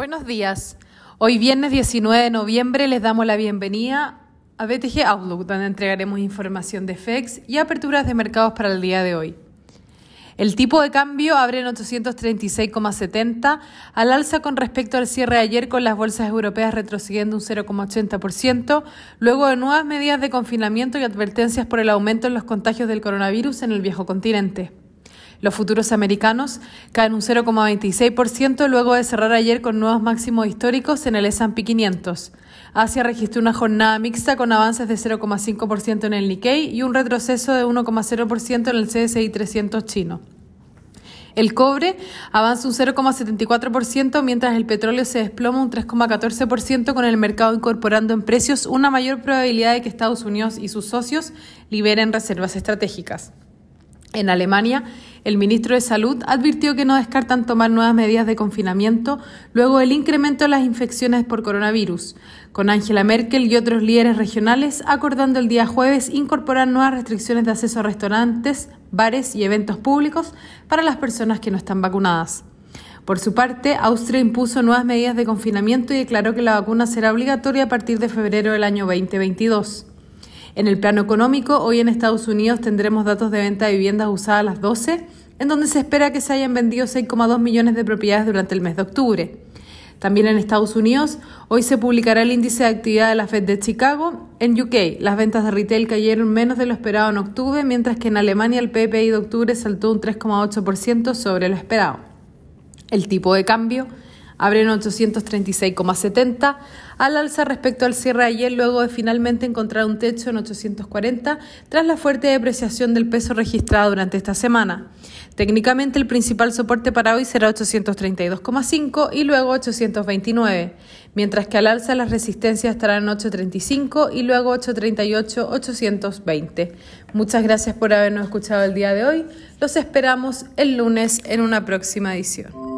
Buenos días. Hoy viernes 19 de noviembre les damos la bienvenida a BTG Outlook, donde entregaremos información de FEX y aperturas de mercados para el día de hoy. El tipo de cambio abre en 836,70 al alza con respecto al cierre de ayer con las bolsas europeas retrocediendo un 0,80%, luego de nuevas medidas de confinamiento y advertencias por el aumento en los contagios del coronavirus en el viejo continente. Los futuros americanos caen un 0,26% luego de cerrar ayer con nuevos máximos históricos en el S&P 500. Asia registró una jornada mixta con avances de 0,5% en el Nikkei y un retroceso de 1,0% en el CSI 300 chino. El cobre avanza un 0,74%, mientras el petróleo se desploma un 3,14% con el mercado incorporando en precios una mayor probabilidad de que Estados Unidos y sus socios liberen reservas estratégicas. En Alemania, el ministro de Salud advirtió que no descartan tomar nuevas medidas de confinamiento luego del incremento de las infecciones por coronavirus, con Angela Merkel y otros líderes regionales acordando el día jueves incorporar nuevas restricciones de acceso a restaurantes, bares y eventos públicos para las personas que no están vacunadas. Por su parte, Austria impuso nuevas medidas de confinamiento y declaró que la vacuna será obligatoria a partir de febrero del año 2022. En el plano económico, hoy en Estados Unidos tendremos datos de venta de viviendas usadas a las 12, en donde se espera que se hayan vendido 6,2 millones de propiedades durante el mes de octubre. También en Estados Unidos, hoy se publicará el índice de actividad de la Fed de Chicago. En UK, las ventas de retail cayeron menos de lo esperado en octubre, mientras que en Alemania el PPI de octubre saltó un 3,8% sobre lo esperado. El tipo de cambio abre en 836,70 al alza respecto al cierre de ayer luego de finalmente encontrar un techo en 840 tras la fuerte depreciación del peso registrada durante esta semana. Técnicamente el principal soporte para hoy será 832,5 y luego 829, mientras que al alza las resistencias estarán en 835 y luego 838, 820. Muchas gracias por habernos escuchado el día de hoy. Los esperamos el lunes en una próxima edición.